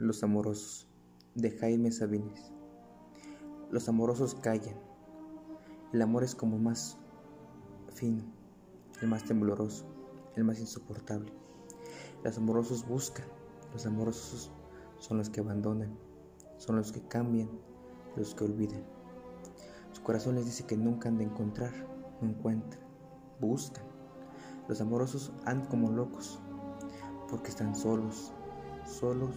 Los amorosos de Jaime Sabines. Los amorosos callan. El amor es como más fino, el más tembloroso, el más insoportable. Los amorosos buscan, los amorosos son los que abandonan, son los que cambian, los que olvidan. Su corazón les dice que nunca han de encontrar, no encuentran, buscan. Los amorosos andan como locos, porque están solos, solos,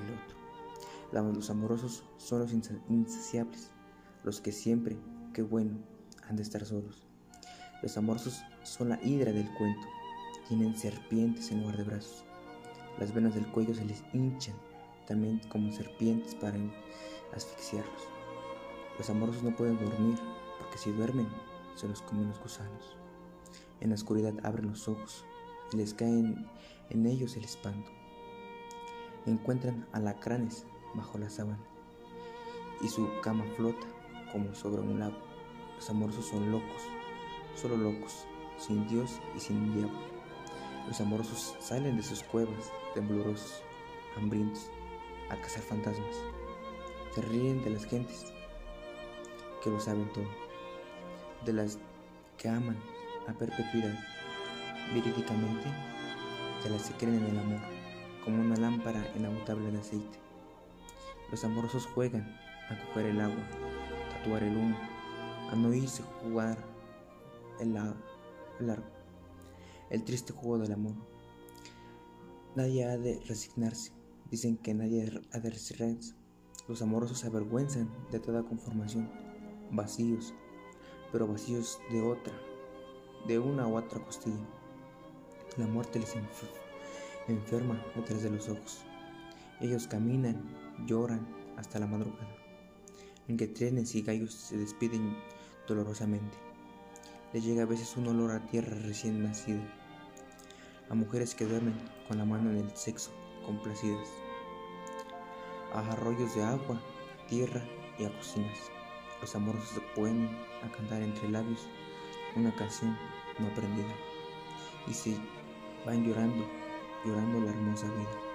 el otro. Los amorosos son los insaciables, los que siempre, qué bueno, han de estar solos. Los amorosos son la hidra del cuento, tienen serpientes en lugar de brazos. Las venas del cuello se les hinchan también como serpientes para asfixiarlos. Los amorosos no pueden dormir porque si duermen se los comen los gusanos. En la oscuridad abren los ojos y les caen en ellos el espanto encuentran alacranes bajo la sábana y su cama flota como sobre un lago. Los amorosos son locos, solo locos, sin Dios y sin diablo. Los amorosos salen de sus cuevas, temblorosos, hambrientos, a cazar fantasmas. Se ríen de las gentes que lo saben todo, de las que aman a perpetuidad, verídicamente, de las que creen en el amor como una lámpara inagotable de aceite. Los amorosos juegan a coger el agua, tatuar el humo, a no irse jugar el, el el triste juego del amor. Nadie ha de resignarse, dicen que nadie ha de resignarse. Los amorosos se avergüenzan de toda conformación, vacíos, pero vacíos de otra, de una u otra costilla. La muerte les enferma detrás de los ojos. Ellos caminan, lloran hasta la madrugada, en que trenes y gallos se despiden dolorosamente. Les llega a veces un olor a tierra recién nacida, a mujeres que duermen con la mano en el sexo, complacidas, a arroyos de agua, tierra y a cocinas. Los amorosos se pueden a cantar entre labios una canción no aprendida y se van llorando llorando la hermosa vida.